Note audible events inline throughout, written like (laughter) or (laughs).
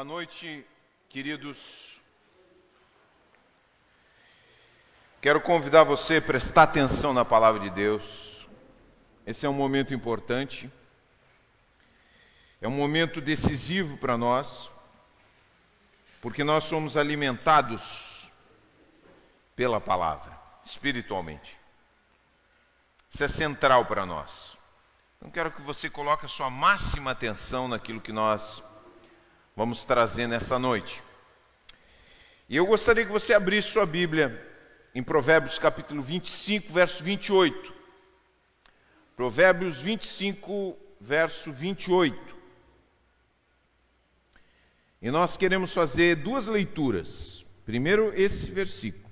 Boa noite, queridos. Quero convidar você a prestar atenção na palavra de Deus. Esse é um momento importante, é um momento decisivo para nós, porque nós somos alimentados pela palavra, espiritualmente. Isso é central para nós. Então, quero que você coloque a sua máxima atenção naquilo que nós vamos trazer nessa noite. E eu gostaria que você abrisse sua Bíblia em Provérbios capítulo 25, verso 28. Provérbios 25, verso 28. E nós queremos fazer duas leituras. Primeiro, esse versículo.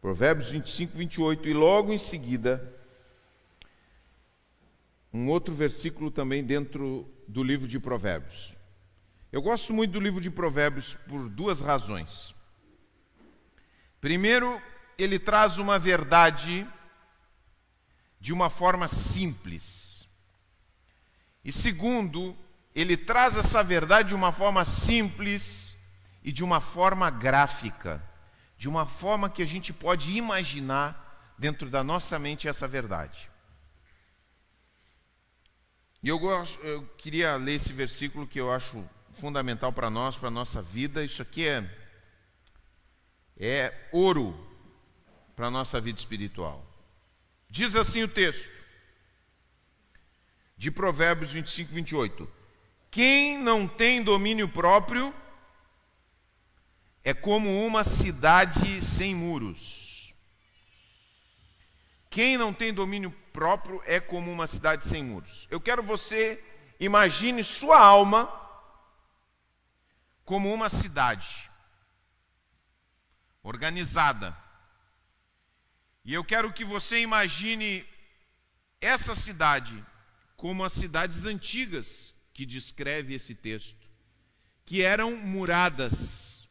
Provérbios 25, 28. E logo em seguida, um outro versículo também dentro do livro de Provérbios. Eu gosto muito do livro de Provérbios por duas razões. Primeiro, ele traz uma verdade de uma forma simples. E segundo, ele traz essa verdade de uma forma simples e de uma forma gráfica, de uma forma que a gente pode imaginar dentro da nossa mente essa verdade. E eu, gosto, eu queria ler esse versículo que eu acho fundamental para nós, para a nossa vida. Isso aqui é, é ouro para a nossa vida espiritual. Diz assim o texto de Provérbios 25, 28. Quem não tem domínio próprio é como uma cidade sem muros. Quem não tem domínio próprio é como uma cidade sem muros. Eu quero você imagine sua alma como uma cidade organizada. E eu quero que você imagine essa cidade como as cidades antigas que descreve esse texto, que eram muradas.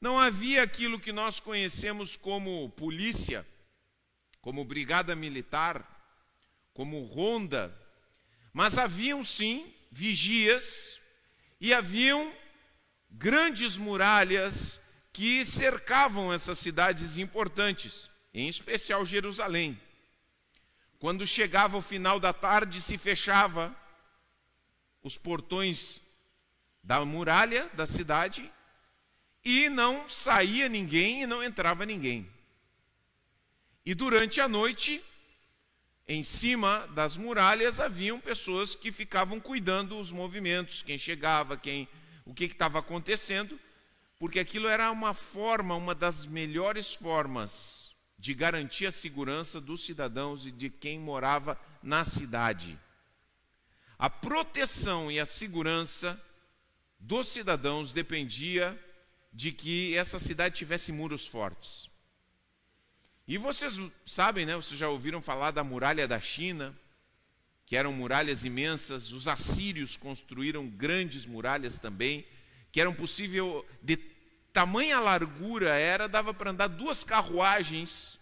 Não havia aquilo que nós conhecemos como polícia, como brigada militar, como ronda, mas haviam sim vigias e haviam grandes muralhas que cercavam essas cidades importantes, em especial Jerusalém. Quando chegava o final da tarde, se fechava os portões da muralha da cidade e não saía ninguém e não entrava ninguém. E durante a noite em cima das muralhas haviam pessoas que ficavam cuidando os movimentos, quem chegava, quem, o que estava acontecendo, porque aquilo era uma forma, uma das melhores formas de garantir a segurança dos cidadãos e de quem morava na cidade. A proteção e a segurança dos cidadãos dependia de que essa cidade tivesse muros fortes. E vocês sabem, né? Vocês já ouviram falar da muralha da China, que eram muralhas imensas. Os assírios construíram grandes muralhas também, que eram possível de tamanha largura era dava para andar duas carruagens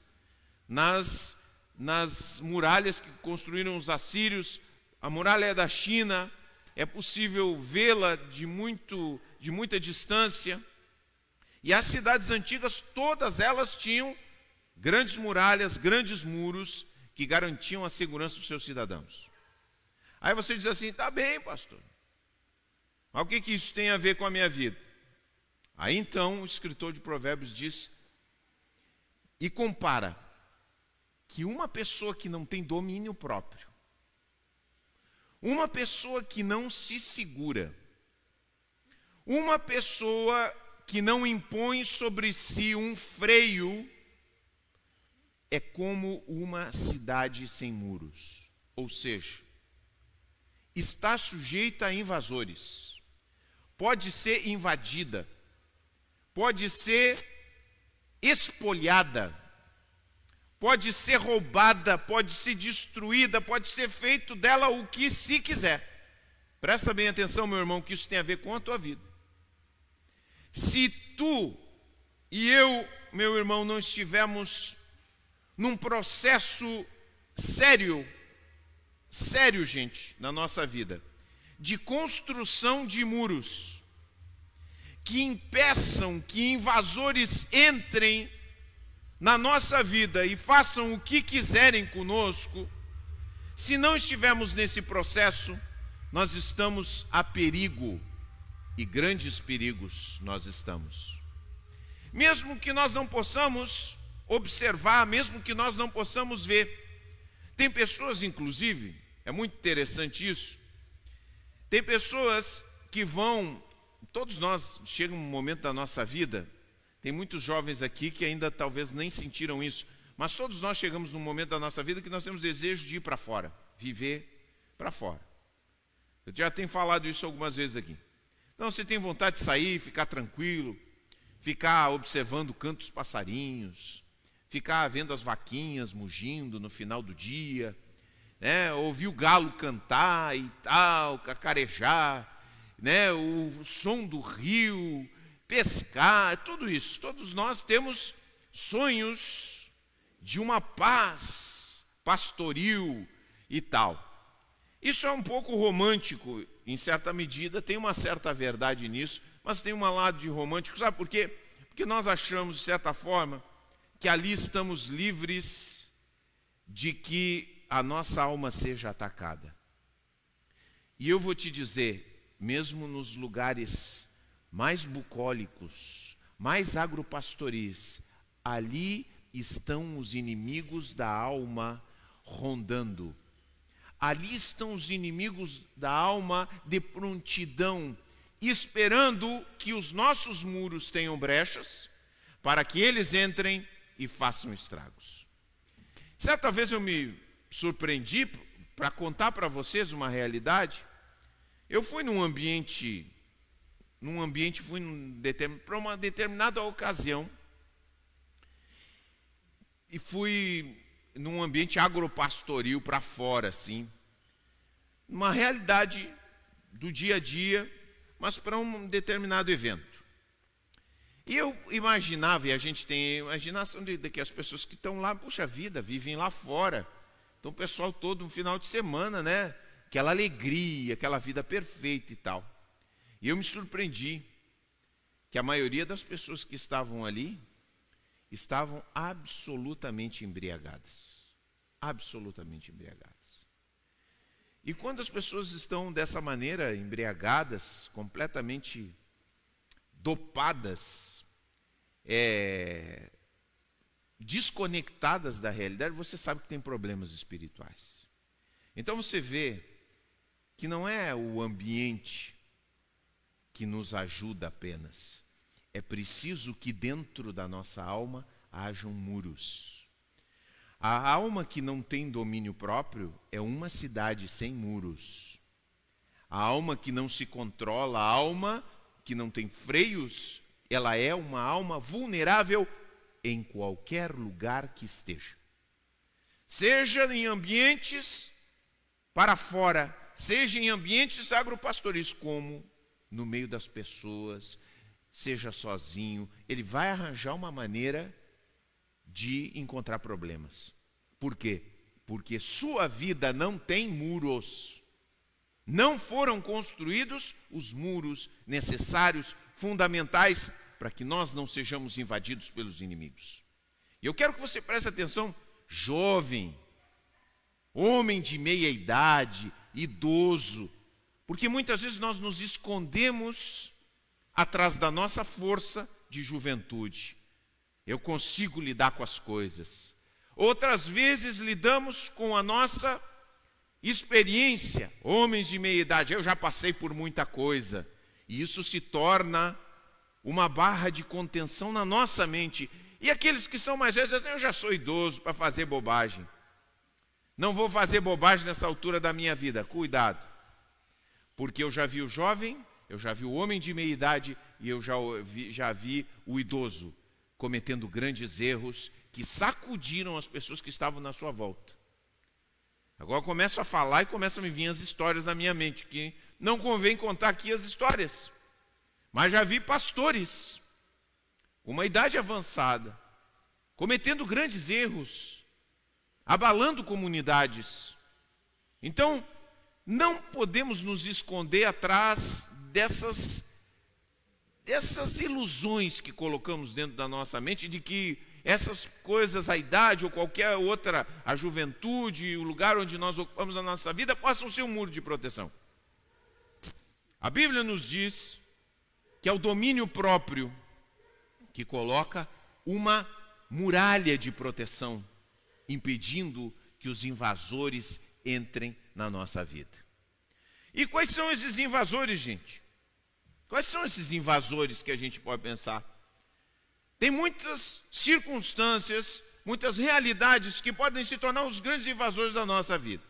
nas nas muralhas que construíram os assírios. A muralha da China é possível vê-la de muito de muita distância. E as cidades antigas todas elas tinham grandes muralhas, grandes muros que garantiam a segurança dos seus cidadãos. Aí você diz assim: tá bem, pastor. Mas o que, que isso tem a ver com a minha vida? Aí então o escritor de Provérbios diz e compara que uma pessoa que não tem domínio próprio, uma pessoa que não se segura, uma pessoa que não impõe sobre si um freio é como uma cidade sem muros, ou seja, está sujeita a invasores, pode ser invadida, pode ser espolhada, pode ser roubada, pode ser destruída, pode ser feito dela o que se quiser. Presta bem atenção, meu irmão, que isso tem a ver com a tua vida. Se tu e eu, meu irmão, não estivermos num processo sério, sério, gente, na nossa vida, de construção de muros, que impeçam que invasores entrem na nossa vida e façam o que quiserem conosco, se não estivermos nesse processo, nós estamos a perigo e grandes perigos nós estamos. Mesmo que nós não possamos observar, mesmo que nós não possamos ver, tem pessoas, inclusive, é muito interessante isso, tem pessoas que vão, todos nós, chega um momento da nossa vida tem muitos jovens aqui que ainda talvez nem sentiram isso, mas todos nós chegamos num momento da nossa vida que nós temos desejo de ir para fora, viver para fora. Eu já tenho falado isso algumas vezes aqui. Então você tem vontade de sair, ficar tranquilo, ficar observando cantos passarinhos, ficar vendo as vaquinhas mugindo no final do dia, né? ouvir o galo cantar e tal, cacarejar, né? o som do rio, pescar, tudo isso. Todos nós temos sonhos de uma paz pastoril e tal. Isso é um pouco romântico, em certa medida, tem uma certa verdade nisso, mas tem um lado de romântico, sabe por quê? Porque nós achamos, de certa forma, que ali estamos livres de que a nossa alma seja atacada. E eu vou te dizer, mesmo nos lugares mais bucólicos, mais agropastoris, ali estão os inimigos da alma rondando. Ali estão os inimigos da alma de prontidão, esperando que os nossos muros tenham brechas, para que eles entrem e façam estragos. Certa vez eu me surpreendi para contar para vocês uma realidade. Eu fui num ambiente num ambiente, fui para uma determinada ocasião e fui num ambiente agropastoril para fora, assim, uma realidade do dia a dia, mas para um determinado evento. E eu imaginava, e a gente tem imaginação de, de que as pessoas que estão lá, puxa vida, vivem lá fora. Então o pessoal todo no final de semana, né? Aquela alegria, aquela vida perfeita e tal. E eu me surpreendi que a maioria das pessoas que estavam ali estavam absolutamente embriagadas. Absolutamente embriagadas. E quando as pessoas estão dessa maneira, embriagadas, completamente dopadas, é, desconectadas da realidade, você sabe que tem problemas espirituais. Então você vê que não é o ambiente que nos ajuda apenas. É preciso que dentro da nossa alma hajam muros. A alma que não tem domínio próprio é uma cidade sem muros. A alma que não se controla, a alma que não tem freios, ela é uma alma vulnerável em qualquer lugar que esteja. Seja em ambientes para fora, seja em ambientes agropastoris, como no meio das pessoas, seja sozinho, ele vai arranjar uma maneira de encontrar problemas. Por quê? Porque sua vida não tem muros. Não foram construídos os muros necessários, fundamentais, para que nós não sejamos invadidos pelos inimigos. E eu quero que você preste atenção, jovem, homem de meia idade, idoso, porque muitas vezes nós nos escondemos atrás da nossa força de juventude. Eu consigo lidar com as coisas. Outras vezes lidamos com a nossa experiência, homens de meia idade. Eu já passei por muita coisa. E isso se torna uma barra de contenção na nossa mente. E aqueles que são mais velhos dizem: Eu já sou idoso para fazer bobagem. Não vou fazer bobagem nessa altura da minha vida. Cuidado. Porque eu já vi o jovem, eu já vi o homem de meia idade e eu já vi, já vi o idoso cometendo grandes erros que sacudiram as pessoas que estavam na sua volta. Agora começo a falar e começam a me vir as histórias na minha mente, que não convém contar aqui as histórias. Mas já vi pastores, uma idade avançada, cometendo grandes erros, abalando comunidades. Então, não podemos nos esconder atrás dessas dessas ilusões que colocamos dentro da nossa mente de que essas coisas, a idade ou qualquer outra, a juventude, o lugar onde nós ocupamos a nossa vida, possam ser um muro de proteção. A Bíblia nos diz que é o domínio próprio que coloca uma muralha de proteção, impedindo que os invasores entrem na nossa vida. E quais são esses invasores, gente? Quais são esses invasores que a gente pode pensar? Tem muitas circunstâncias, muitas realidades que podem se tornar os grandes invasores da nossa vida.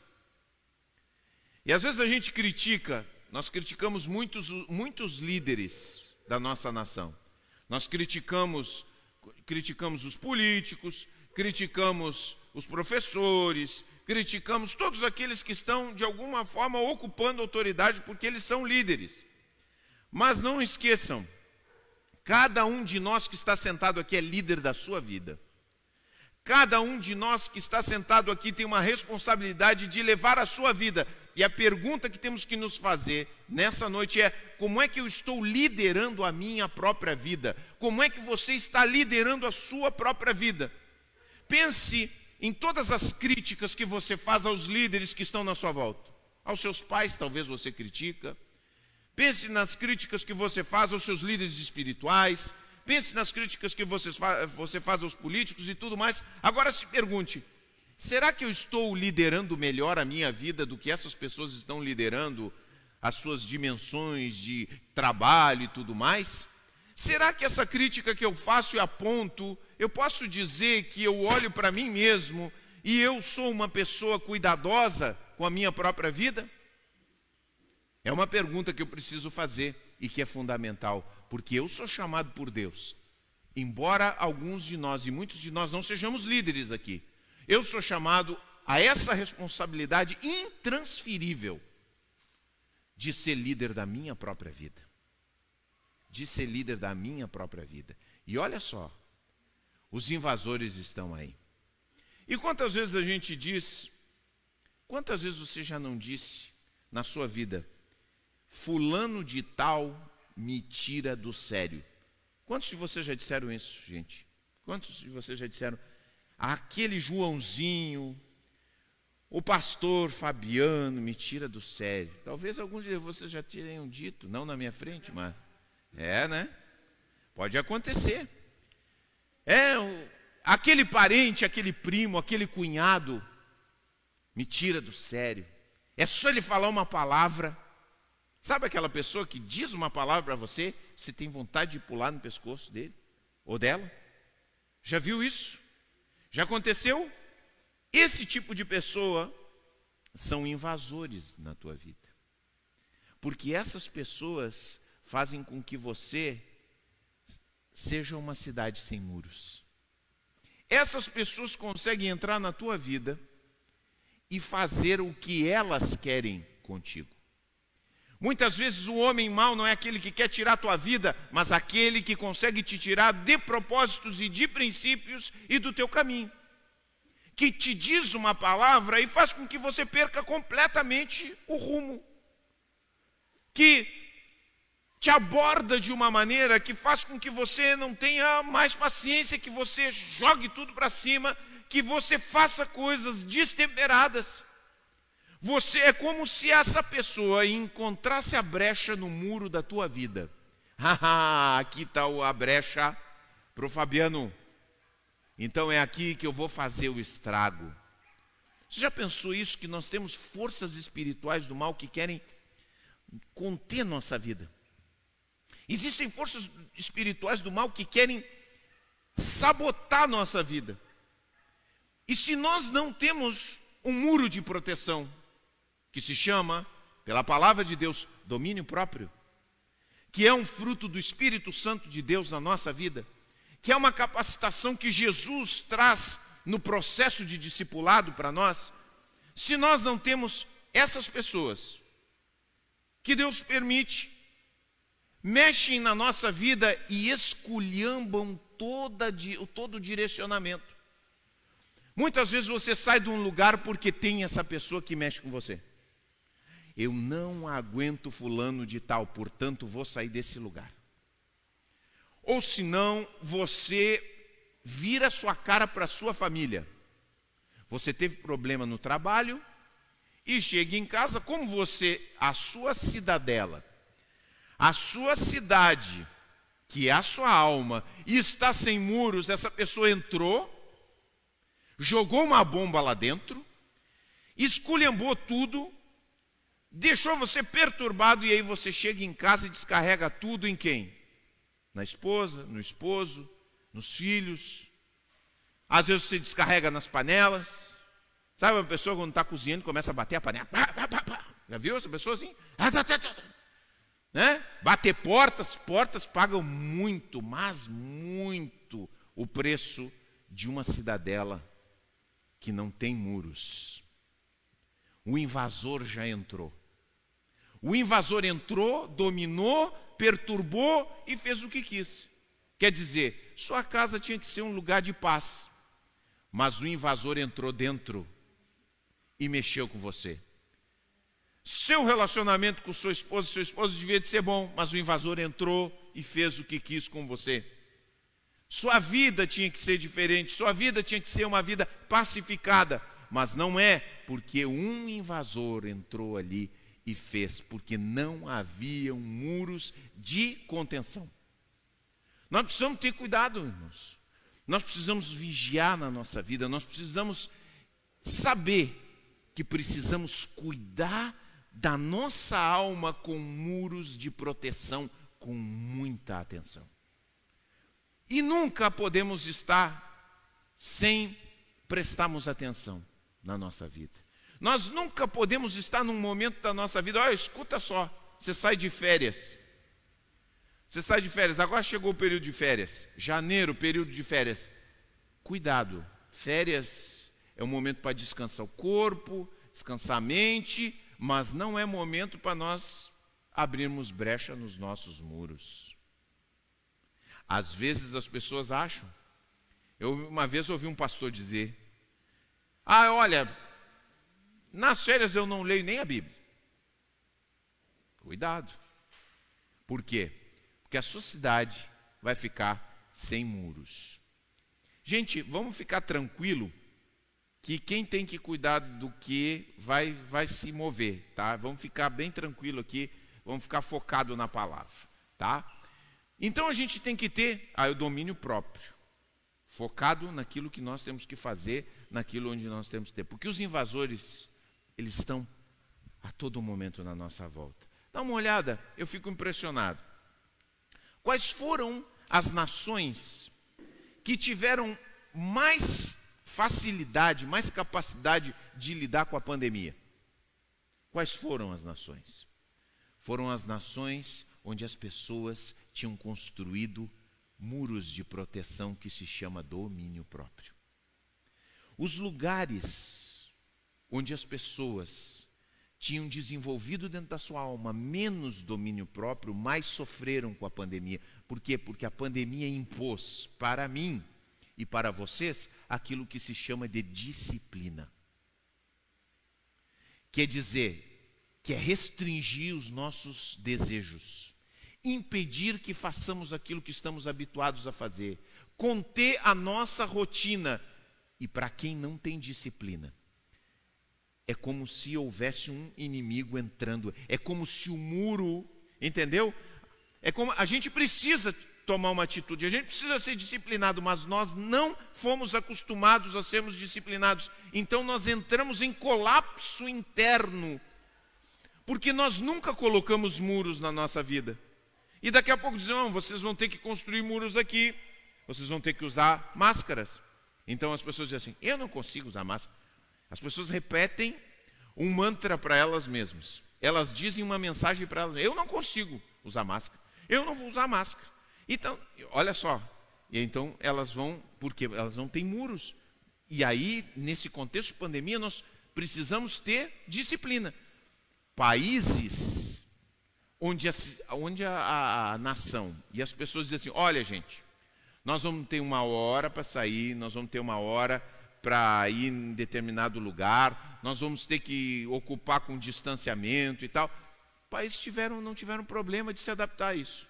E às vezes a gente critica, nós criticamos muitos, muitos líderes da nossa nação. Nós criticamos, criticamos os políticos, criticamos os professores, criticamos todos aqueles que estão de alguma forma ocupando autoridade porque eles são líderes. Mas não esqueçam, Cada um de nós que está sentado aqui é líder da sua vida. Cada um de nós que está sentado aqui tem uma responsabilidade de levar a sua vida. E a pergunta que temos que nos fazer nessa noite é: como é que eu estou liderando a minha própria vida? Como é que você está liderando a sua própria vida? Pense em todas as críticas que você faz aos líderes que estão na sua volta. Aos seus pais, talvez você critica, Pense nas críticas que você faz aos seus líderes espirituais. Pense nas críticas que você faz aos políticos e tudo mais. Agora se pergunte: será que eu estou liderando melhor a minha vida do que essas pessoas estão liderando as suas dimensões de trabalho e tudo mais? Será que essa crítica que eu faço e aponto, eu posso dizer que eu olho para mim mesmo e eu sou uma pessoa cuidadosa com a minha própria vida? É uma pergunta que eu preciso fazer e que é fundamental, porque eu sou chamado por Deus. Embora alguns de nós e muitos de nós não sejamos líderes aqui, eu sou chamado a essa responsabilidade intransferível de ser líder da minha própria vida. De ser líder da minha própria vida. E olha só, os invasores estão aí. E quantas vezes a gente diz, quantas vezes você já não disse na sua vida, Fulano de tal me tira do sério. Quantos de vocês já disseram isso, gente? Quantos de vocês já disseram? Aquele Joãozinho, o pastor Fabiano me tira do sério. Talvez alguns de vocês já tenham dito, não na minha frente, mas é, né? Pode acontecer. É, aquele parente, aquele primo, aquele cunhado me tira do sério. É só ele falar uma palavra Sabe aquela pessoa que diz uma palavra para você, você tem vontade de pular no pescoço dele ou dela? Já viu isso? Já aconteceu? Esse tipo de pessoa são invasores na tua vida. Porque essas pessoas fazem com que você seja uma cidade sem muros. Essas pessoas conseguem entrar na tua vida e fazer o que elas querem contigo. Muitas vezes o homem mau não é aquele que quer tirar a tua vida, mas aquele que consegue te tirar de propósitos e de princípios e do teu caminho. Que te diz uma palavra e faz com que você perca completamente o rumo. Que te aborda de uma maneira que faz com que você não tenha mais paciência, que você jogue tudo para cima, que você faça coisas destemperadas. Você é como se essa pessoa encontrasse a brecha no muro da tua vida. (laughs) Haha, aqui está a brecha para o Fabiano. Então é aqui que eu vou fazer o estrago. Você já pensou isso? Que nós temos forças espirituais do mal que querem conter nossa vida. Existem forças espirituais do mal que querem sabotar nossa vida. E se nós não temos um muro de proteção, que se chama, pela palavra de Deus, domínio próprio, que é um fruto do Espírito Santo de Deus na nossa vida, que é uma capacitação que Jesus traz no processo de discipulado para nós. Se nós não temos essas pessoas que Deus permite, mexem na nossa vida e esculhambam toda, todo o direcionamento. Muitas vezes você sai de um lugar porque tem essa pessoa que mexe com você. Eu não aguento fulano de tal, portanto vou sair desse lugar. ou senão você vira sua cara para sua família. Você teve problema no trabalho e chega em casa, como você, a sua cidadela, a sua cidade, que é a sua alma, e está sem muros, essa pessoa entrou, jogou uma bomba lá dentro, esculhambou tudo, deixou você perturbado e aí você chega em casa e descarrega tudo em quem? Na esposa, no esposo, nos filhos. Às vezes você descarrega nas panelas. Sabe uma pessoa quando está cozinhando começa a bater a panela? Já viu essa pessoa assim? Né? Bater portas, portas pagam muito, mas muito o preço de uma cidadela que não tem muros. O invasor já entrou. O invasor entrou, dominou, perturbou e fez o que quis. Quer dizer, sua casa tinha que ser um lugar de paz. Mas o invasor entrou dentro e mexeu com você. Seu relacionamento com sua esposa, seu esposo devia de ser bom, mas o invasor entrou e fez o que quis com você. Sua vida tinha que ser diferente, sua vida tinha que ser uma vida pacificada, mas não é porque um invasor entrou ali e fez, porque não haviam muros de contenção. Nós precisamos ter cuidado, irmãos. Nós precisamos vigiar na nossa vida, nós precisamos saber que precisamos cuidar da nossa alma com muros de proteção com muita atenção. E nunca podemos estar sem prestarmos atenção na nossa vida. Nós nunca podemos estar num momento da nossa vida, olha, escuta só, você sai de férias. Você sai de férias, agora chegou o período de férias, janeiro, período de férias. Cuidado, férias é um momento para descansar o corpo, descansar a mente, mas não é momento para nós abrirmos brecha nos nossos muros. Às vezes as pessoas acham. Eu uma vez ouvi um pastor dizer: "Ah, olha, nas férias eu não leio nem a Bíblia. Cuidado. Por quê? Porque a sua cidade vai ficar sem muros. Gente, vamos ficar tranquilo que quem tem que cuidar do que vai vai se mover, tá? Vamos ficar bem tranquilo aqui, vamos ficar focado na palavra, tá? Então a gente tem que ter aí, o domínio próprio, focado naquilo que nós temos que fazer, naquilo onde nós temos que ter, porque os invasores eles estão a todo momento na nossa volta. Dá uma olhada, eu fico impressionado. Quais foram as nações que tiveram mais facilidade, mais capacidade de lidar com a pandemia? Quais foram as nações? Foram as nações onde as pessoas tinham construído muros de proteção que se chama domínio próprio. Os lugares onde as pessoas tinham desenvolvido dentro da sua alma menos domínio próprio, mais sofreram com a pandemia. Por quê? Porque a pandemia impôs para mim e para vocês aquilo que se chama de disciplina. Quer dizer, que é restringir os nossos desejos, impedir que façamos aquilo que estamos habituados a fazer, conter a nossa rotina. E para quem não tem disciplina, é como se houvesse um inimigo entrando, é como se o muro, entendeu? É como a gente precisa tomar uma atitude, a gente precisa ser disciplinado, mas nós não fomos acostumados a sermos disciplinados. Então nós entramos em colapso interno, porque nós nunca colocamos muros na nossa vida. E daqui a pouco dizem: vocês vão ter que construir muros aqui, vocês vão ter que usar máscaras. Então as pessoas dizem assim: eu não consigo usar máscara. As pessoas repetem um mantra para elas mesmas. Elas dizem uma mensagem para elas: Eu não consigo usar máscara. Eu não vou usar máscara. Então, olha só. E então elas vão, porque elas não têm muros. E aí, nesse contexto de pandemia, nós precisamos ter disciplina. Países onde a, onde a, a, a nação e as pessoas dizem assim: olha, gente, nós vamos ter uma hora para sair, nós vamos ter uma hora para ir em determinado lugar, nós vamos ter que ocupar com distanciamento e tal. Países tiveram, não tiveram problema de se adaptar a isso.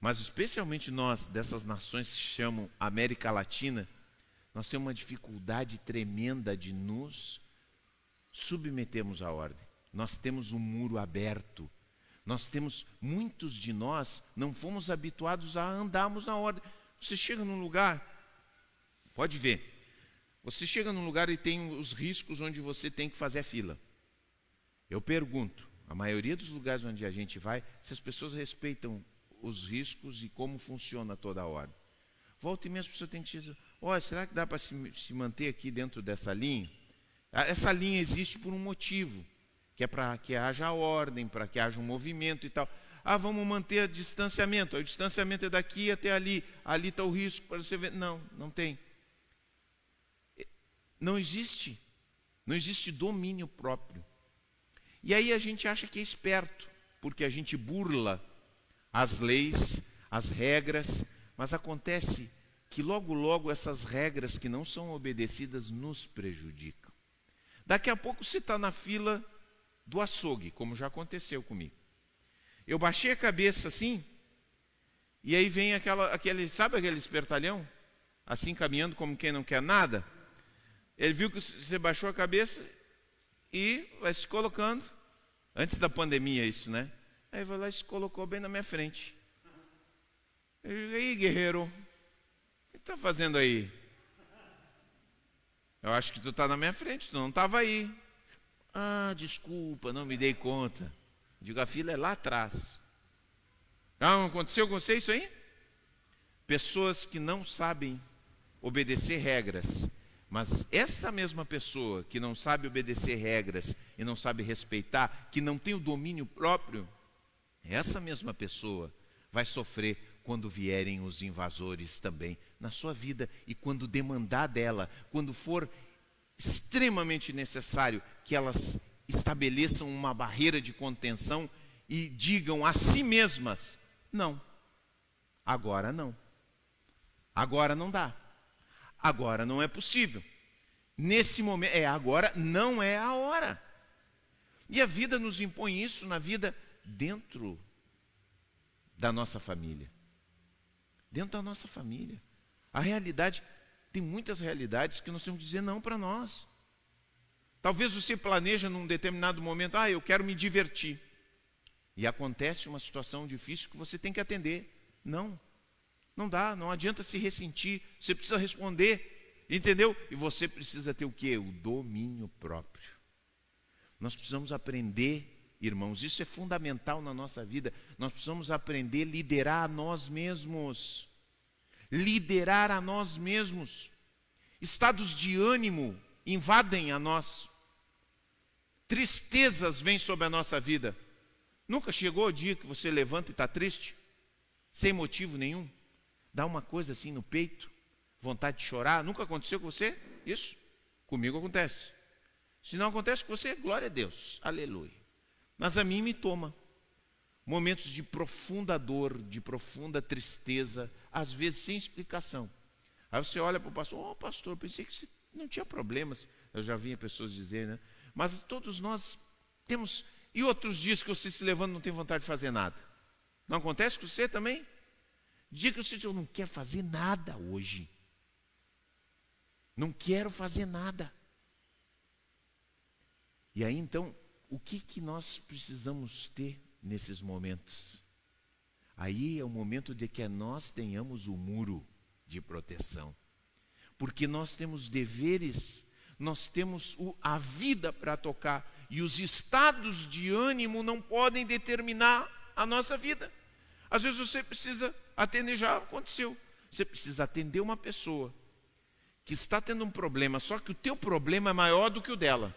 Mas especialmente nós, dessas nações que se chamam América Latina, nós temos uma dificuldade tremenda de nos submetermos à ordem. Nós temos um muro aberto. Nós temos, muitos de nós não fomos habituados a andarmos na ordem. Você chega num lugar, pode ver, você chega num lugar e tem os riscos onde você tem que fazer a fila. Eu pergunto, a maioria dos lugares onde a gente vai, se as pessoas respeitam os riscos e como funciona toda a ordem. Volta e meia as pessoas têm que dizer, olha, será que dá para se, se manter aqui dentro dessa linha? Ah, essa linha existe por um motivo, que é para que haja ordem, para que haja um movimento e tal. Ah, vamos manter distanciamento. O distanciamento é daqui até ali. Ali está o risco para você ver. Não, não tem. Não existe. Não existe domínio próprio. E aí a gente acha que é esperto, porque a gente burla as leis, as regras, mas acontece que logo, logo essas regras que não são obedecidas nos prejudicam. Daqui a pouco você está na fila do açougue, como já aconteceu comigo. Eu baixei a cabeça assim, e aí vem aquela, aquele, sabe aquele espertalhão? Assim caminhando como quem não quer nada? Ele viu que você baixou a cabeça e vai se colocando. Antes da pandemia, isso, né? Aí vai lá e se colocou bem na minha frente. E aí, guerreiro, o que está fazendo aí? Eu acho que tu está na minha frente, tu não estava aí. Ah, desculpa, não me dei conta. Digo, a fila é lá atrás. Não aconteceu com você isso aí? Pessoas que não sabem obedecer regras, mas essa mesma pessoa que não sabe obedecer regras e não sabe respeitar, que não tem o domínio próprio, essa mesma pessoa vai sofrer quando vierem os invasores também na sua vida e quando demandar dela, quando for extremamente necessário que elas estabeleçam uma barreira de contenção e digam a si mesmas: não, agora não, agora não dá. Agora não é possível. Nesse momento, é agora, não é a hora. E a vida nos impõe isso na vida dentro da nossa família. Dentro da nossa família. A realidade, tem muitas realidades que nós temos que dizer não para nós. Talvez você planeja num determinado momento, ah, eu quero me divertir. E acontece uma situação difícil que você tem que atender. Não. Não dá, não adianta se ressentir, você precisa responder, entendeu? E você precisa ter o que? O domínio próprio. Nós precisamos aprender, irmãos, isso é fundamental na nossa vida. Nós precisamos aprender a liderar a nós mesmos. Liderar a nós mesmos. Estados de ânimo invadem a nós. Tristezas vêm sobre a nossa vida. Nunca chegou o dia que você levanta e está triste? Sem motivo nenhum? Dá uma coisa assim no peito, vontade de chorar. Nunca aconteceu com você? Isso? Comigo acontece. Se não acontece com você, glória a Deus. Aleluia. Mas a mim me toma. Momentos de profunda dor, de profunda tristeza, às vezes sem explicação. Aí você olha para o pastor, ô oh, pastor, pensei que você não tinha problemas. Eu já vinha pessoas dizer, né? Mas todos nós temos. E outros dias que você se levanta e não tem vontade de fazer nada. Não acontece com você também? Dia que diz, eu não quero fazer nada hoje. Não quero fazer nada. E aí então, o que, que nós precisamos ter nesses momentos? Aí é o momento de que nós tenhamos o muro de proteção. Porque nós temos deveres, nós temos o, a vida para tocar, e os estados de ânimo não podem determinar a nossa vida. Às vezes você precisa atender, já aconteceu. Você precisa atender uma pessoa que está tendo um problema, só que o teu problema é maior do que o dela.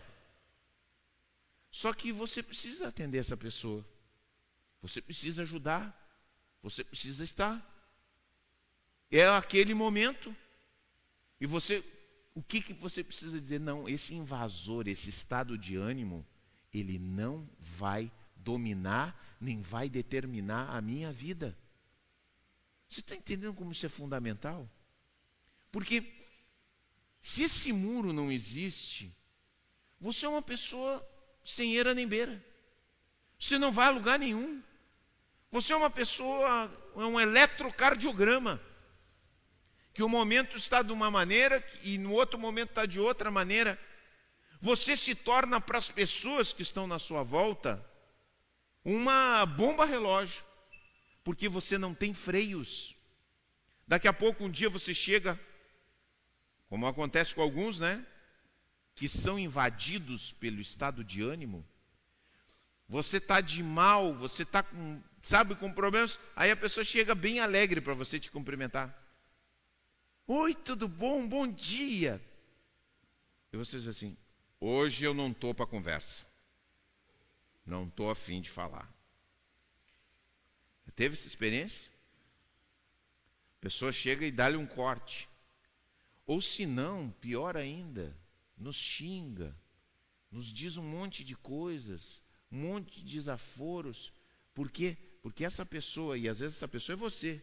Só que você precisa atender essa pessoa. Você precisa ajudar. Você precisa estar. É aquele momento. E você, o que, que você precisa dizer? Não, esse invasor, esse estado de ânimo, ele não vai dominar, nem vai determinar a minha vida. Você está entendendo como isso é fundamental? Porque se esse muro não existe, você é uma pessoa sem eira nem beira. Você não vai a lugar nenhum. Você é uma pessoa, é um eletrocardiograma, que o um momento está de uma maneira e no outro momento está de outra maneira. Você se torna para as pessoas que estão na sua volta uma bomba relógio, porque você não tem freios. Daqui a pouco, um dia você chega, como acontece com alguns, né? Que são invadidos pelo estado de ânimo. Você está de mal, você está com, sabe, com problemas. Aí a pessoa chega bem alegre para você te cumprimentar. Oi, tudo bom? Bom dia. E você diz assim: hoje eu não estou para conversa. Não estou afim de falar. Teve essa experiência? A pessoa chega e dá-lhe um corte. Ou se não, pior ainda, nos xinga, nos diz um monte de coisas, um monte de desaforos. Por quê? Porque essa pessoa, e às vezes essa pessoa é você.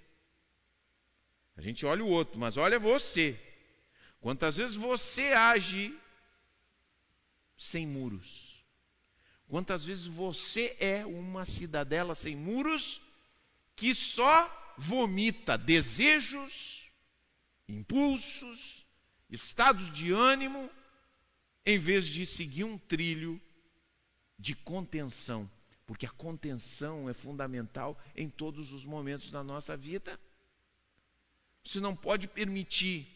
A gente olha o outro, mas olha você. Quantas vezes você age sem muros? Quantas vezes você é uma cidadela sem muros que só vomita desejos, impulsos, estados de ânimo, em vez de seguir um trilho de contenção, porque a contenção é fundamental em todos os momentos da nossa vida. Você não pode permitir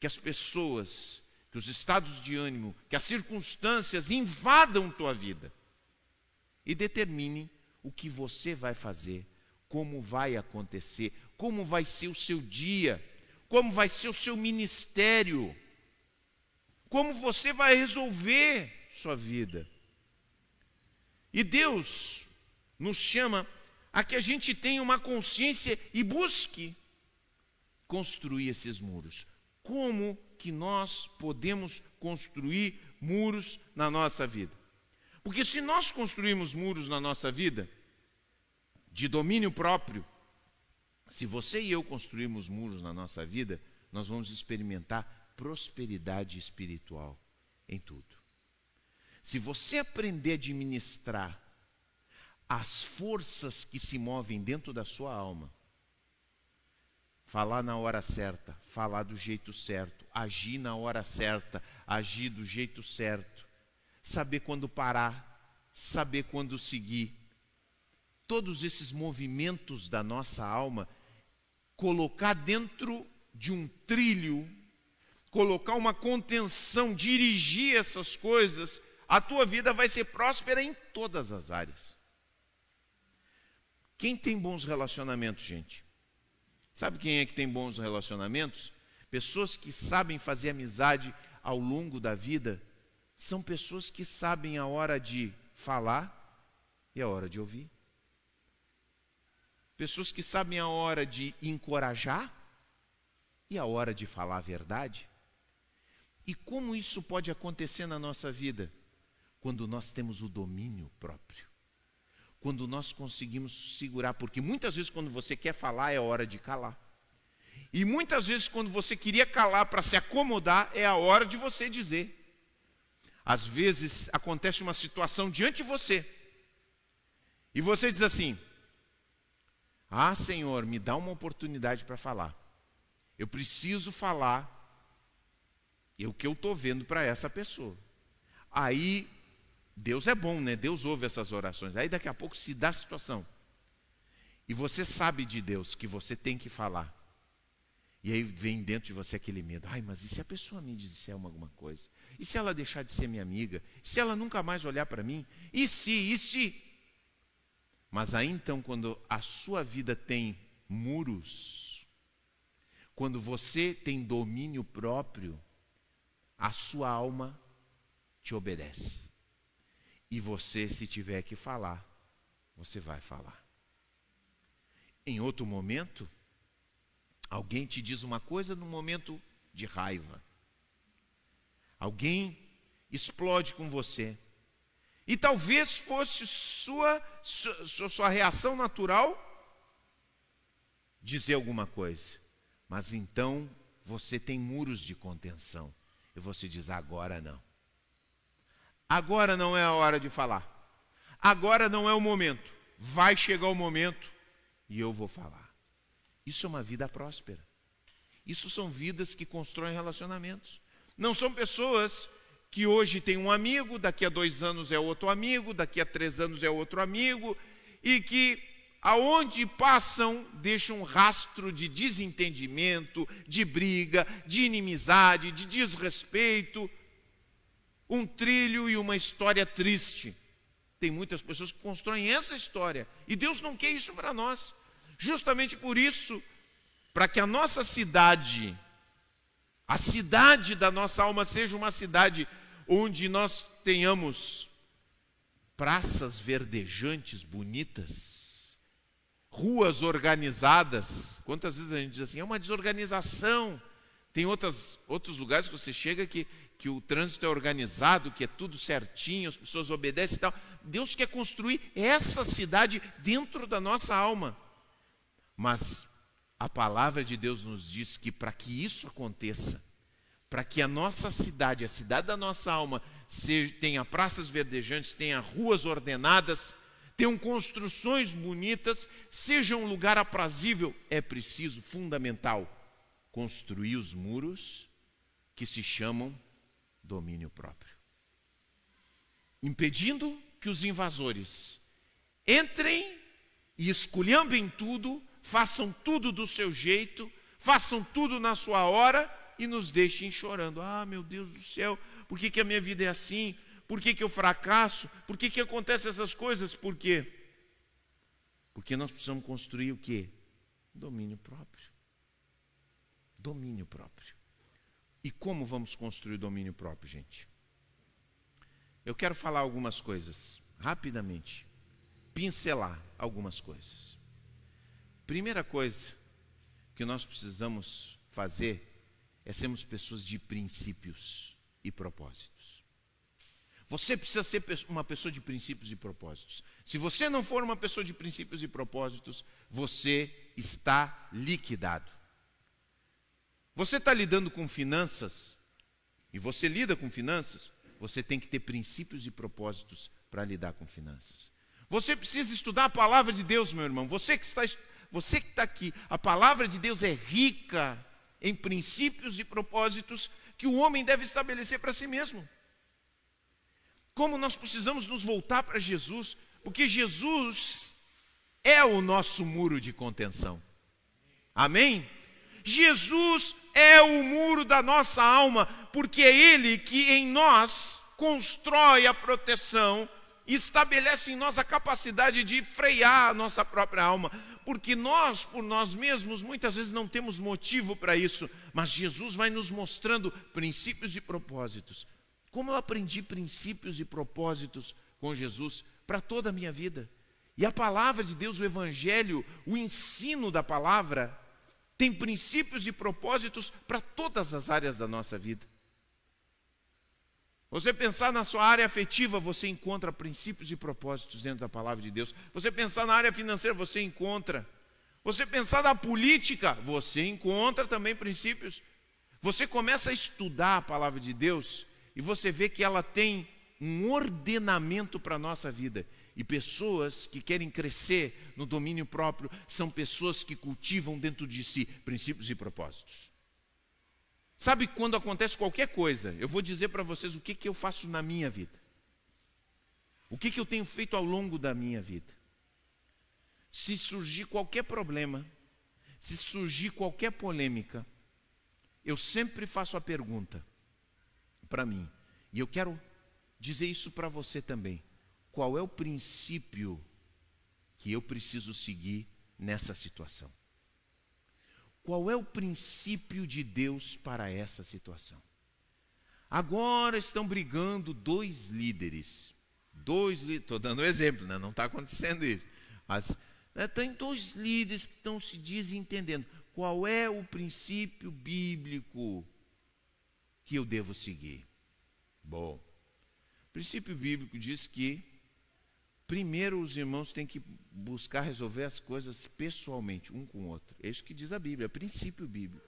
que as pessoas que os estados de ânimo, que as circunstâncias invadam tua vida e determinem o que você vai fazer, como vai acontecer, como vai ser o seu dia, como vai ser o seu ministério, como você vai resolver sua vida. E Deus nos chama a que a gente tenha uma consciência e busque construir esses muros. Como que nós podemos construir muros na nossa vida. Porque se nós construirmos muros na nossa vida, de domínio próprio, se você e eu construirmos muros na nossa vida, nós vamos experimentar prosperidade espiritual em tudo. Se você aprender a administrar as forças que se movem dentro da sua alma, falar na hora certa, falar do jeito certo, agir na hora certa, agir do jeito certo, saber quando parar, saber quando seguir. Todos esses movimentos da nossa alma, colocar dentro de um trilho, colocar uma contenção, dirigir essas coisas, a tua vida vai ser próspera em todas as áreas. Quem tem bons relacionamentos, gente? Sabe quem é que tem bons relacionamentos? Pessoas que sabem fazer amizade ao longo da vida são pessoas que sabem a hora de falar e a hora de ouvir. Pessoas que sabem a hora de encorajar e a hora de falar a verdade. E como isso pode acontecer na nossa vida? Quando nós temos o domínio próprio quando nós conseguimos segurar, porque muitas vezes quando você quer falar é hora de calar. E muitas vezes quando você queria calar para se acomodar é a hora de você dizer. Às vezes acontece uma situação diante de você e você diz assim: Ah, Senhor, me dá uma oportunidade para falar. Eu preciso falar o que eu estou vendo para essa pessoa. Aí Deus é bom, né? Deus ouve essas orações. Aí daqui a pouco se dá a situação. E você sabe de Deus que você tem que falar. E aí vem dentro de você aquele medo. Ai, mas e se a pessoa me disser alguma coisa? E se ela deixar de ser minha amiga? E se ela nunca mais olhar para mim? E se, e se? Mas aí então, quando a sua vida tem muros, quando você tem domínio próprio, a sua alma te obedece. E você, se tiver que falar, você vai falar. Em outro momento, alguém te diz uma coisa no momento de raiva. Alguém explode com você. E talvez fosse sua, sua, sua reação natural dizer alguma coisa. Mas então você tem muros de contenção. E você diz: agora não. Agora não é a hora de falar. Agora não é o momento. vai chegar o momento e eu vou falar. Isso é uma vida próspera. Isso são vidas que constroem relacionamentos. Não são pessoas que hoje têm um amigo, daqui a dois anos é outro amigo, daqui a três anos é outro amigo, e que aonde passam deixam um rastro de desentendimento, de briga, de inimizade, de desrespeito, um trilho e uma história triste. Tem muitas pessoas que constroem essa história, e Deus não quer isso para nós. Justamente por isso, para que a nossa cidade, a cidade da nossa alma seja uma cidade onde nós tenhamos praças verdejantes, bonitas, ruas organizadas. Quantas vezes a gente diz assim, é uma desorganização. Tem outras, outros lugares que você chega que, que o trânsito é organizado, que é tudo certinho, as pessoas obedecem e tal. Deus quer construir essa cidade dentro da nossa alma. Mas a palavra de Deus nos diz que para que isso aconteça, para que a nossa cidade, a cidade da nossa alma, tenha praças verdejantes, tenha ruas ordenadas, tenham construções bonitas, seja um lugar aprazível, é preciso, fundamental, construir os muros que se chamam domínio próprio. Impedindo que os invasores entrem e esculhambem tudo façam tudo do seu jeito, façam tudo na sua hora e nos deixem chorando. Ah, meu Deus do céu, por que, que a minha vida é assim? Por que, que eu fracasso? Por que, que acontecem essas coisas? Por quê? Porque nós precisamos construir o quê? Domínio próprio. Domínio próprio. E como vamos construir domínio próprio, gente? Eu quero falar algumas coisas, rapidamente, pincelar algumas coisas. Primeira coisa que nós precisamos fazer é sermos pessoas de princípios e propósitos. Você precisa ser uma pessoa de princípios e propósitos. Se você não for uma pessoa de princípios e propósitos, você está liquidado. Você está lidando com finanças, e você lida com finanças, você tem que ter princípios e propósitos para lidar com finanças. Você precisa estudar a palavra de Deus, meu irmão. Você que está você que está aqui, a palavra de Deus é rica em princípios e propósitos que o homem deve estabelecer para si mesmo. Como nós precisamos nos voltar para Jesus, porque Jesus é o nosso muro de contenção. Amém? Jesus é o muro da nossa alma, porque é Ele que em nós constrói a proteção e estabelece em nós a capacidade de frear a nossa própria alma porque nós, por nós mesmos, muitas vezes não temos motivo para isso, mas Jesus vai nos mostrando princípios e propósitos. Como eu aprendi princípios e propósitos com Jesus para toda a minha vida. E a palavra de Deus, o Evangelho, o ensino da palavra, tem princípios e propósitos para todas as áreas da nossa vida. Você pensar na sua área afetiva, você encontra princípios e propósitos dentro da palavra de Deus. Você pensar na área financeira, você encontra. Você pensar na política, você encontra também princípios. Você começa a estudar a palavra de Deus e você vê que ela tem um ordenamento para a nossa vida. E pessoas que querem crescer no domínio próprio são pessoas que cultivam dentro de si princípios e propósitos. Sabe quando acontece qualquer coisa, eu vou dizer para vocês o que, que eu faço na minha vida. O que, que eu tenho feito ao longo da minha vida. Se surgir qualquer problema, se surgir qualquer polêmica, eu sempre faço a pergunta para mim, e eu quero dizer isso para você também. Qual é o princípio que eu preciso seguir nessa situação? Qual é o princípio de Deus para essa situação? Agora estão brigando dois líderes. Dois Estou dando um exemplo, né? não está acontecendo isso. Mas né, tem dois líderes que estão se desentendendo. Qual é o princípio bíblico que eu devo seguir? Bom, o princípio bíblico diz que Primeiro, os irmãos têm que buscar resolver as coisas pessoalmente, um com o outro. É isso que diz a Bíblia, é princípio bíblico.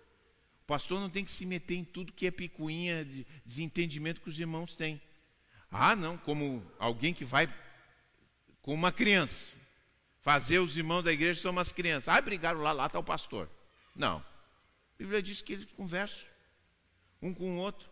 O pastor não tem que se meter em tudo que é picuinha de desentendimento que os irmãos têm. Ah, não, como alguém que vai com uma criança. Fazer os irmãos da igreja são umas crianças. Ah, brigaram lá, lá está o pastor. Não. A Bíblia diz que eles conversam um com o outro.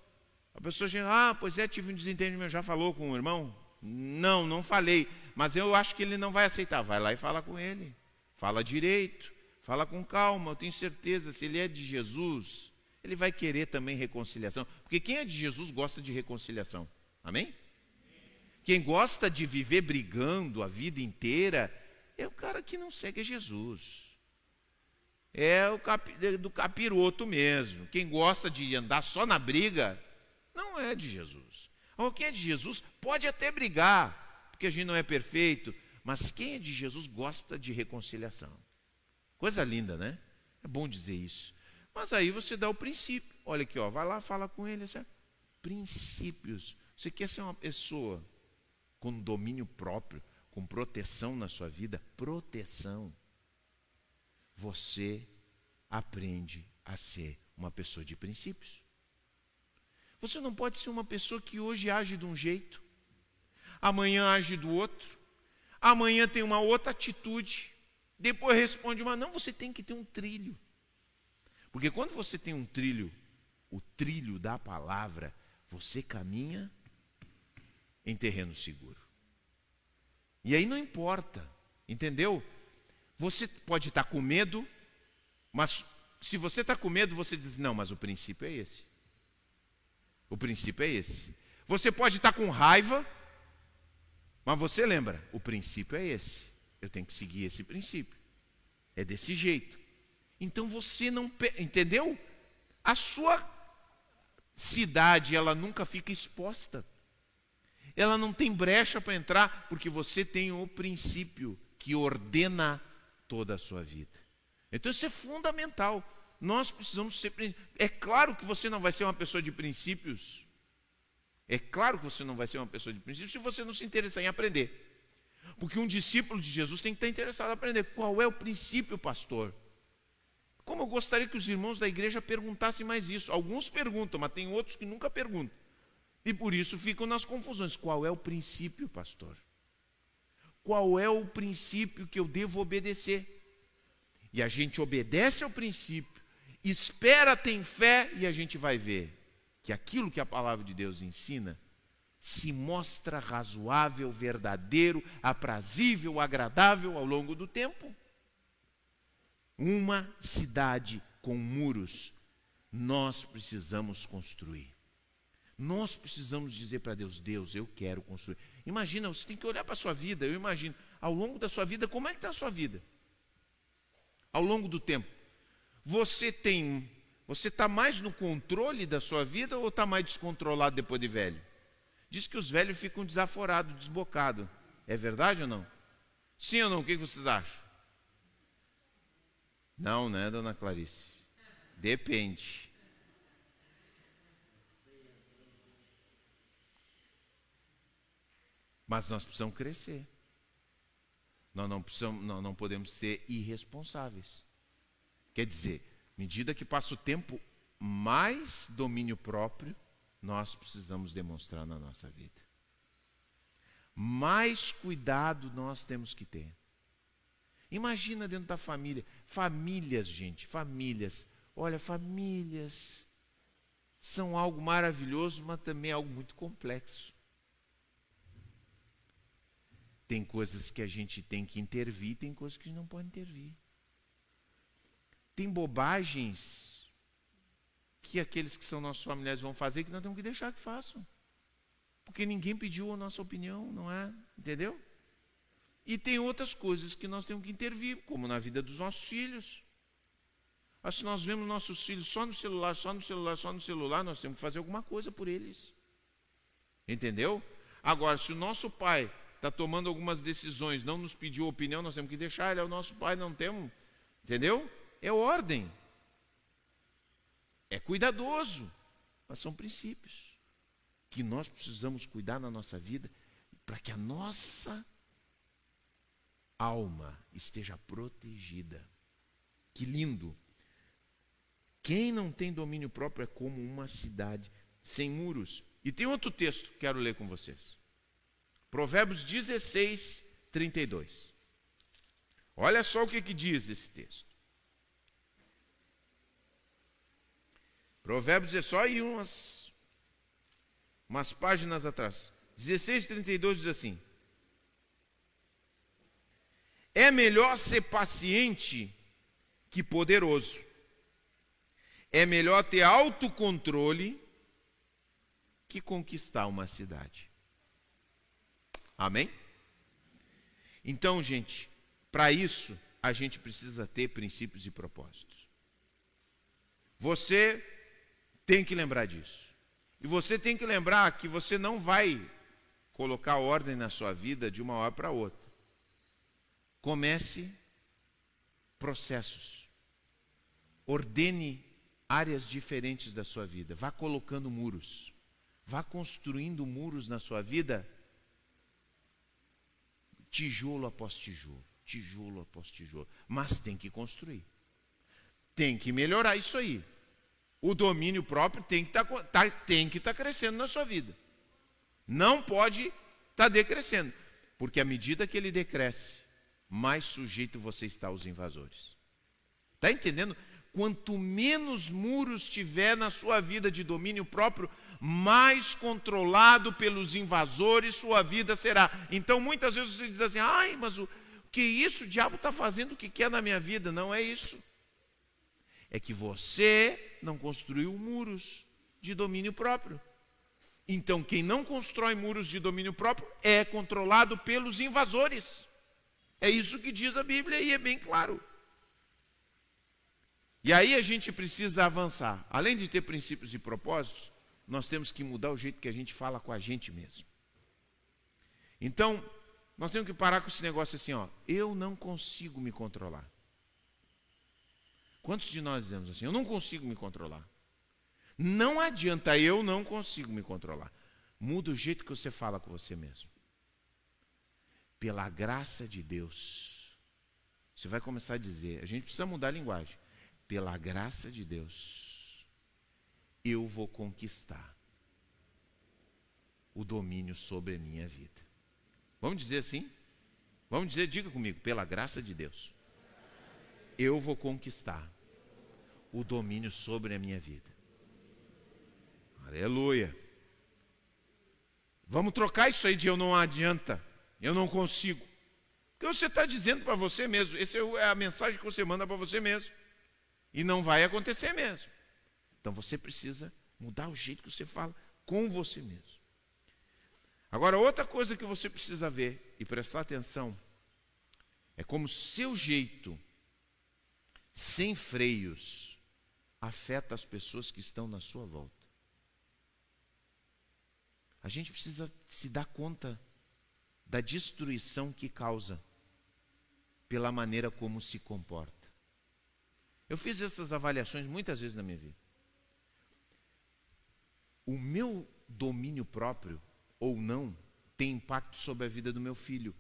A pessoa chega, ah, pois é, tive um desentendimento, já falou com o irmão? Não, não falei, mas eu acho que ele não vai aceitar. Vai lá e fala com ele. Fala direito, fala com calma, eu tenho certeza, se ele é de Jesus, ele vai querer também reconciliação. Porque quem é de Jesus gosta de reconciliação. Amém? Quem gosta de viver brigando a vida inteira é o cara que não segue Jesus. É o capi, do capiroto mesmo. Quem gosta de andar só na briga, não é de Jesus. Ou quem é de Jesus pode até brigar, porque a gente não é perfeito, mas quem é de Jesus gosta de reconciliação. Coisa linda, né? É bom dizer isso. Mas aí você dá o princípio. Olha aqui, ó, vai lá, fala com ele. Assim, princípios. Você quer ser uma pessoa com domínio próprio, com proteção na sua vida, proteção, você aprende a ser uma pessoa de princípios. Você não pode ser uma pessoa que hoje age de um jeito, amanhã age do outro, amanhã tem uma outra atitude, depois responde uma. Não, você tem que ter um trilho. Porque quando você tem um trilho, o trilho da palavra, você caminha em terreno seguro. E aí não importa, entendeu? Você pode estar com medo, mas se você está com medo, você diz: não, mas o princípio é esse. O princípio é esse. Você pode estar com raiva, mas você lembra: o princípio é esse. Eu tenho que seguir esse princípio. É desse jeito. Então você não. Entendeu? A sua cidade, ela nunca fica exposta ela não tem brecha para entrar, porque você tem o princípio que ordena toda a sua vida. Então isso é fundamental. Nós precisamos ser. É claro que você não vai ser uma pessoa de princípios. É claro que você não vai ser uma pessoa de princípios se você não se interessar em aprender. Porque um discípulo de Jesus tem que estar interessado em aprender. Qual é o princípio, pastor? Como eu gostaria que os irmãos da igreja perguntassem mais isso. Alguns perguntam, mas tem outros que nunca perguntam. E por isso ficam nas confusões. Qual é o princípio, pastor? Qual é o princípio que eu devo obedecer? E a gente obedece ao princípio, espera, tem fé, e a gente vai ver que aquilo que a palavra de Deus ensina se mostra razoável, verdadeiro, aprazível, agradável ao longo do tempo. Uma cidade com muros nós precisamos construir. Nós precisamos dizer para Deus: Deus, eu quero construir. Imagina, você tem que olhar para a sua vida. Eu imagino, ao longo da sua vida, como é que está a sua vida? Ao longo do tempo. Você tem, você está mais no controle da sua vida ou está mais descontrolado depois de velho? Diz que os velhos ficam desaforados, desbocados. É verdade ou não? Sim ou não? O que vocês acham? Não, né, dona Clarice? Depende. Mas nós precisamos crescer. Nós não, precisamos, nós não podemos ser irresponsáveis. Quer dizer, medida que passa o tempo, mais domínio próprio nós precisamos demonstrar na nossa vida. Mais cuidado nós temos que ter. Imagina dentro da família. Famílias, gente, famílias. Olha, famílias são algo maravilhoso, mas também algo muito complexo. Tem coisas que a gente tem que intervir, tem coisas que não pode intervir. Tem bobagens que aqueles que são nossos familiares vão fazer que nós temos que deixar que façam. Porque ninguém pediu a nossa opinião, não é? Entendeu? E tem outras coisas que nós temos que intervir, como na vida dos nossos filhos. Mas se nós vemos nossos filhos só no celular, só no celular, só no celular, nós temos que fazer alguma coisa por eles. Entendeu? Agora, se o nosso pai está tomando algumas decisões, não nos pediu opinião, nós temos que deixar, ele é o nosso pai, não temos. Entendeu? É ordem. É cuidadoso. Mas são princípios que nós precisamos cuidar na nossa vida para que a nossa alma esteja protegida. Que lindo! Quem não tem domínio próprio é como uma cidade sem muros. E tem outro texto que quero ler com vocês. Provérbios 16, 32. Olha só o que, que diz esse texto. Provérbios é só aí umas, umas páginas atrás. 16, 32 diz assim: É melhor ser paciente que poderoso. É melhor ter autocontrole que conquistar uma cidade. Amém? Então, gente, para isso a gente precisa ter princípios e propósitos. Você tem que lembrar disso. E você tem que lembrar que você não vai colocar ordem na sua vida de uma hora para outra. Comece processos. Ordene áreas diferentes da sua vida. Vá colocando muros. Vá construindo muros na sua vida, tijolo após tijolo, tijolo após tijolo. Mas tem que construir. Tem que melhorar isso aí. O domínio próprio tem que tá estar tá, que tá crescendo na sua vida. Não pode estar tá decrescendo. Porque à medida que ele decresce, mais sujeito você está aos invasores. Está entendendo? Quanto menos muros tiver na sua vida de domínio próprio, mais controlado pelos invasores sua vida será. Então muitas vezes você diz assim: ai, mas o que isso? O diabo está fazendo o que quer na minha vida. Não é isso. É que você não construiu muros de domínio próprio. Então, quem não constrói muros de domínio próprio é controlado pelos invasores. É isso que diz a Bíblia e é bem claro. E aí a gente precisa avançar. Além de ter princípios e propósitos, nós temos que mudar o jeito que a gente fala com a gente mesmo. Então, nós temos que parar com esse negócio assim, ó. Eu não consigo me controlar. Quantos de nós dizemos assim? Eu não consigo me controlar. Não adianta, eu não consigo me controlar. Muda o jeito que você fala com você mesmo. Pela graça de Deus. Você vai começar a dizer, a gente precisa mudar a linguagem pela graça de Deus, eu vou conquistar o domínio sobre a minha vida. Vamos dizer assim? Vamos dizer, diga comigo, pela graça de Deus, eu vou conquistar o domínio sobre a minha vida. Aleluia. Vamos trocar isso aí de eu não adianta, eu não consigo. Porque você está dizendo para você mesmo, essa é a mensagem que você manda para você mesmo. E não vai acontecer mesmo. Então você precisa mudar o jeito que você fala com você mesmo. Agora, outra coisa que você precisa ver e prestar atenção é como seu jeito, sem freios, afeta as pessoas que estão na sua volta. A gente precisa se dar conta da destruição que causa pela maneira como se comporta. Eu fiz essas avaliações muitas vezes na minha vida. O meu domínio próprio, ou não, tem impacto sobre a vida do meu filho,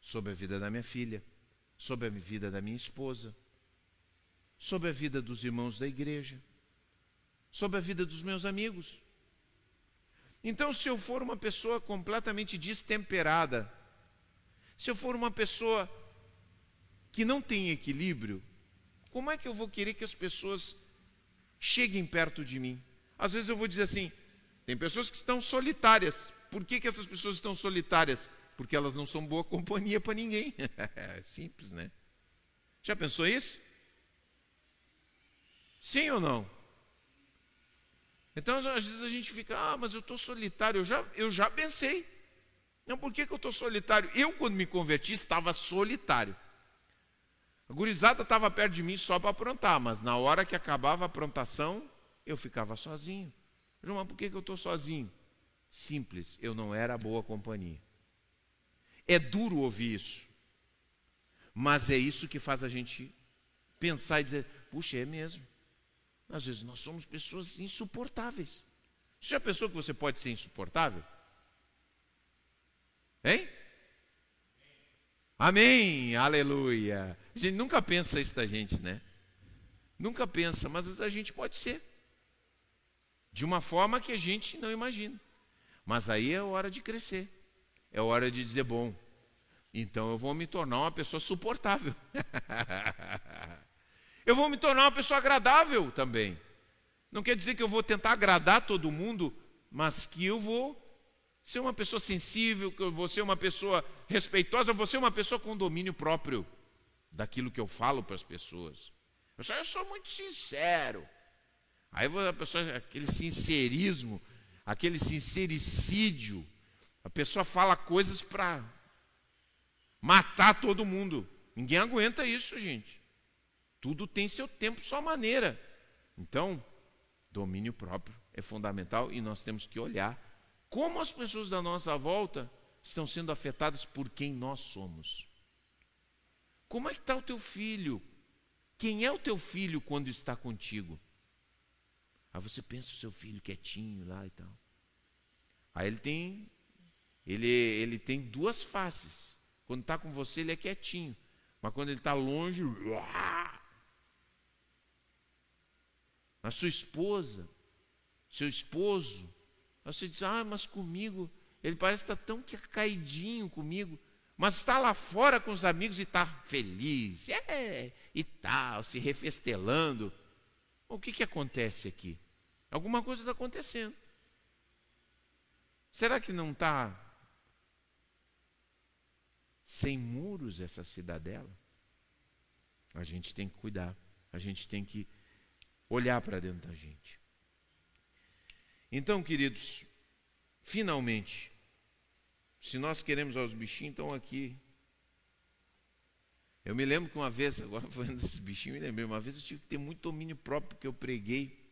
sobre a vida da minha filha, sobre a vida da minha esposa, sobre a vida dos irmãos da igreja, sobre a vida dos meus amigos. Então, se eu for uma pessoa completamente destemperada, se eu for uma pessoa que não tem equilíbrio, como é que eu vou querer que as pessoas cheguem perto de mim? Às vezes eu vou dizer assim: tem pessoas que estão solitárias. Por que, que essas pessoas estão solitárias? Porque elas não são boa (laughs) companhia para ninguém. (laughs) é simples, né? Já pensou isso? Sim ou não? Então, às vezes a gente fica, ah, mas eu estou solitário. Eu já, eu já pensei. Não, por que, que eu estou solitário? Eu, quando me converti, estava solitário. A gurizada estava perto de mim só para aprontar, mas na hora que acabava a aprontação, eu ficava sozinho. João, mas por que, que eu estou sozinho? Simples, eu não era boa companhia. É duro ouvir isso, mas é isso que faz a gente pensar e dizer: puxa, é mesmo. Às vezes nós somos pessoas insuportáveis. Você já pensou que você pode ser insuportável? Hein? Amém, aleluia. A gente nunca pensa isso da gente, né? Nunca pensa, mas a gente pode ser. De uma forma que a gente não imagina. Mas aí é hora de crescer. É hora de dizer, bom, então eu vou me tornar uma pessoa suportável. (laughs) eu vou me tornar uma pessoa agradável também. Não quer dizer que eu vou tentar agradar todo mundo, mas que eu vou ser uma pessoa sensível, que eu vou ser uma pessoa respeitosa, eu vou ser uma pessoa com domínio próprio daquilo que eu falo para as pessoas. Eu sou, eu sou muito sincero. Aí a pessoa, aquele sincerismo, aquele sincericídio, a pessoa fala coisas para matar todo mundo. Ninguém aguenta isso, gente. Tudo tem seu tempo, sua maneira. Então, domínio próprio é fundamental e nós temos que olhar como as pessoas da nossa volta estão sendo afetadas por quem nós somos. Como é que está o teu filho? Quem é o teu filho quando está contigo? Aí você pensa o seu filho quietinho lá e tal. Aí ele tem ele, ele tem duas faces. Quando está com você, ele é quietinho. Mas quando ele está longe. (laughs) A sua esposa, seu esposo, você diz, ah, mas comigo, ele parece estar tão caidinho comigo, mas está lá fora com os amigos e está feliz, é, e tal, se refestelando. O que, que acontece aqui? Alguma coisa está acontecendo. Será que não está sem muros essa cidadela? A gente tem que cuidar, a gente tem que olhar para dentro da gente. Então, queridos, finalmente, se nós queremos aos bichinhos, estão aqui. Eu me lembro que uma vez, agora (laughs) falando desses bichinhos, me lembrei, uma vez eu tive que ter muito domínio próprio, porque eu preguei.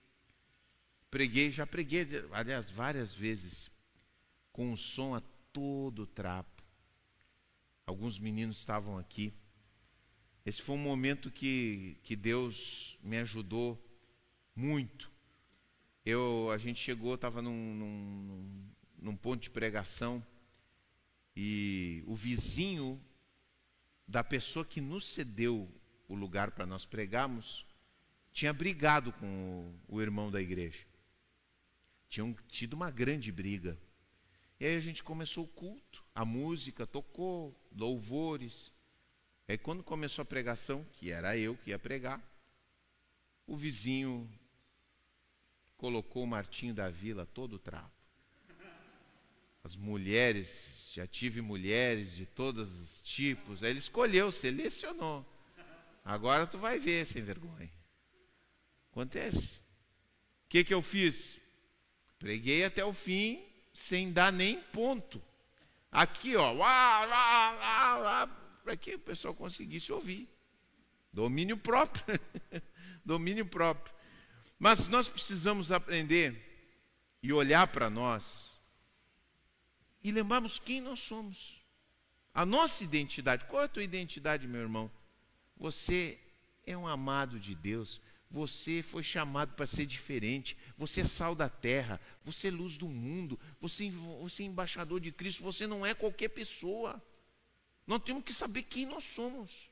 Preguei, já preguei, aliás, várias vezes, com o som a todo trapo. Alguns meninos estavam aqui. Esse foi um momento que, que Deus me ajudou muito. Eu, a gente chegou, estava num, num, num ponto de pregação e o vizinho da pessoa que nos cedeu o lugar para nós pregarmos tinha brigado com o, o irmão da igreja. Tinham tido uma grande briga. E aí a gente começou o culto, a música tocou, louvores. Aí quando começou a pregação, que era eu que ia pregar, o vizinho colocou o Martinho da Vila todo trapo. As mulheres, já tive mulheres de todos os tipos. Aí ele escolheu, selecionou. Agora tu vai ver sem vergonha. Acontece. O que, que eu fiz? Preguei até o fim, sem dar nem ponto. Aqui, ó, para que o pessoal conseguisse ouvir. Domínio próprio. (laughs) Domínio próprio. Mas nós precisamos aprender e olhar para nós e lembrarmos quem nós somos. A nossa identidade. Qual é a tua identidade, meu irmão? Você é um amado de Deus. Você foi chamado para ser diferente. Você é sal da terra. Você é luz do mundo. Você, você é embaixador de Cristo. Você não é qualquer pessoa. Nós temos que saber quem nós somos.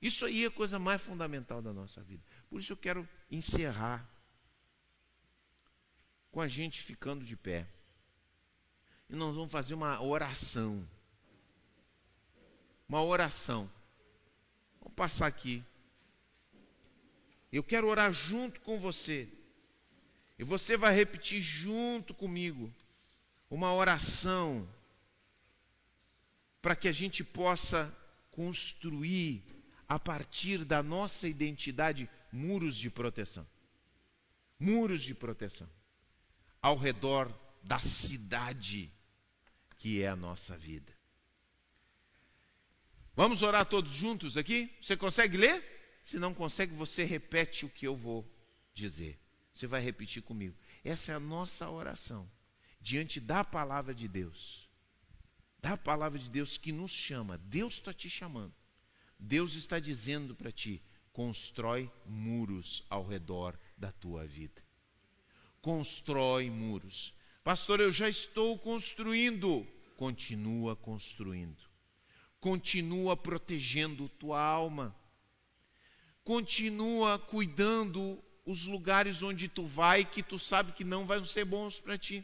Isso aí é a coisa mais fundamental da nossa vida. Por isso eu quero encerrar com a gente ficando de pé. E nós vamos fazer uma oração. Uma oração. Vamos passar aqui. Eu quero orar junto com você. E você vai repetir junto comigo uma oração para que a gente possa construir a partir da nossa identidade muros de proteção. Muros de proteção ao redor da cidade que é a nossa vida. Vamos orar todos juntos aqui? Você consegue ler? Se não consegue, você repete o que eu vou dizer. Você vai repetir comigo. Essa é a nossa oração diante da palavra de Deus. Da palavra de Deus que nos chama. Deus está te chamando. Deus está dizendo para ti: constrói muros ao redor da tua vida. Constrói muros. Pastor, eu já estou construindo. Continua construindo. Continua protegendo tua alma. Continua cuidando os lugares onde tu vai que tu sabe que não vão ser bons para ti.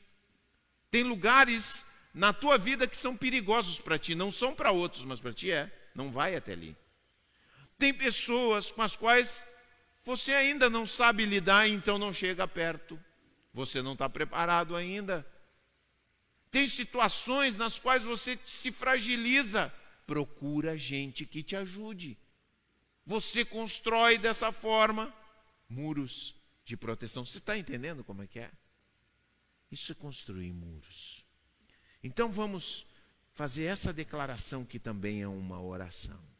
Tem lugares na tua vida que são perigosos para ti, não são para outros, mas para ti é. Não vai até ali. Tem pessoas com as quais você ainda não sabe lidar, então não chega perto. Você não está preparado ainda. Tem situações nas quais você se fragiliza. Procura gente que te ajude. Você constrói dessa forma muros de proteção. Você está entendendo como é que é? Isso é construir muros. Então vamos fazer essa declaração que também é uma oração.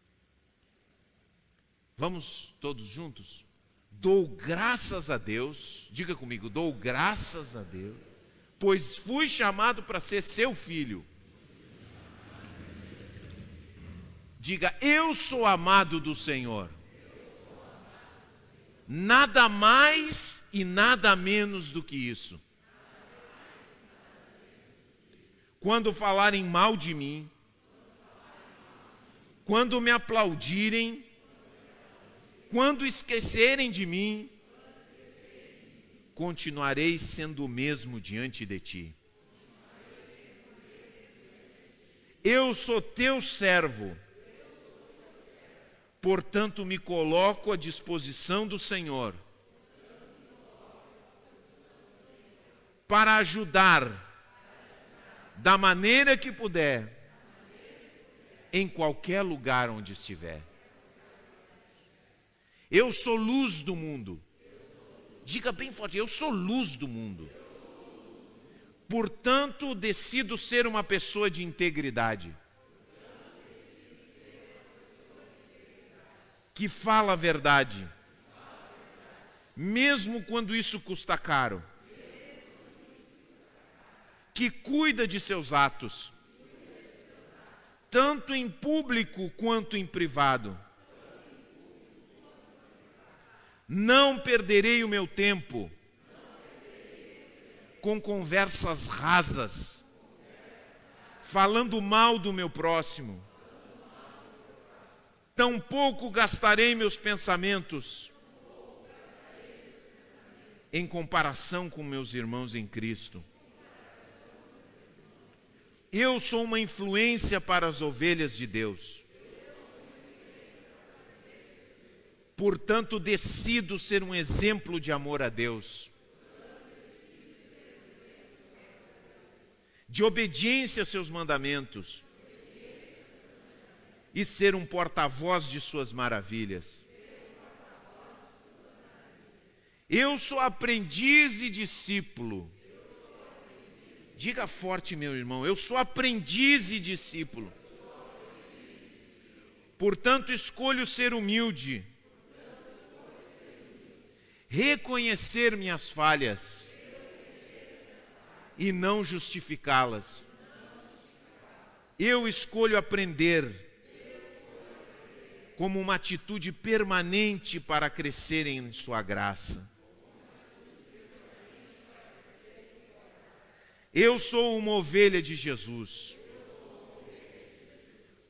Vamos todos juntos? Dou graças a Deus, diga comigo, dou graças a Deus, pois fui chamado para ser seu filho. Diga, eu sou amado do Senhor. Nada mais e nada menos do que isso. Quando falarem mal de mim, quando me aplaudirem, quando esquecerem de mim, continuarei sendo o mesmo diante de ti. Eu sou teu servo, portanto me coloco à disposição do Senhor para ajudar da maneira que puder em qualquer lugar onde estiver. Eu sou luz do mundo. Diga bem forte: eu sou luz do mundo. Portanto, decido ser uma pessoa de integridade. Que fala a verdade. Mesmo quando isso custa caro. Que cuida de seus atos. Tanto em público quanto em privado não perderei o meu tempo com conversas rasas, falando mal do meu próximo. Tampouco gastarei meus pensamentos em comparação com meus irmãos em Cristo. Eu sou uma influência para as ovelhas de Deus. Portanto, decido ser um exemplo de amor a Deus, de obediência a seus mandamentos e ser um porta-voz de suas maravilhas. Eu sou aprendiz e discípulo. Diga forte, meu irmão, eu sou aprendiz e discípulo. Portanto, escolho ser humilde reconhecer minhas falhas e não justificá-las. Eu escolho aprender como uma atitude permanente para crescer em Sua graça. Eu sou uma ovelha de Jesus.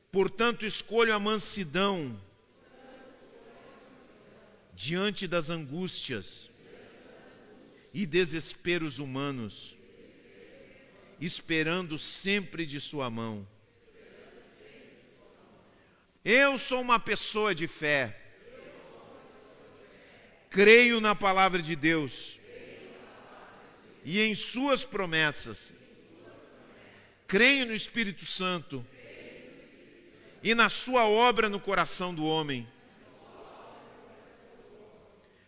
Portanto, escolho a mansidão diante das angústias e desesperos humanos, esperando sempre de Sua mão. Eu sou uma pessoa de fé. Creio na palavra de Deus e em Suas promessas. Creio no Espírito Santo e na Sua obra no coração do homem.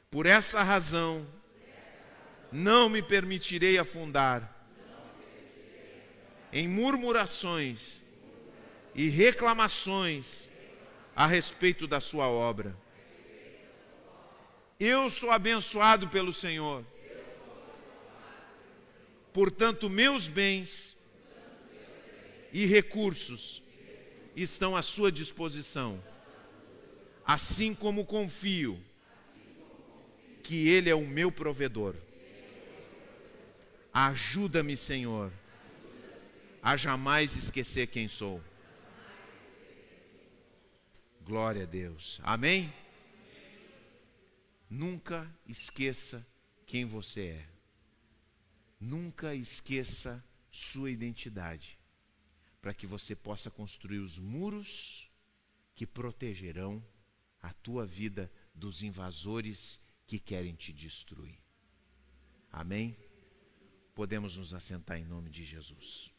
Por essa razão, não me permitirei afundar em murmurações e reclamações a respeito da sua obra. Eu sou abençoado pelo Senhor. Portanto, meus bens e recursos estão à sua disposição, assim como confio que Ele é o meu provedor. Ajuda-me, Senhor, a jamais esquecer quem sou. Glória a Deus. Amém? Nunca esqueça quem você é. Nunca esqueça sua identidade. para que você possa construir os muros que protegerão a tua vida dos invasores que querem te destruir. Amém? Podemos nos assentar em nome de Jesus.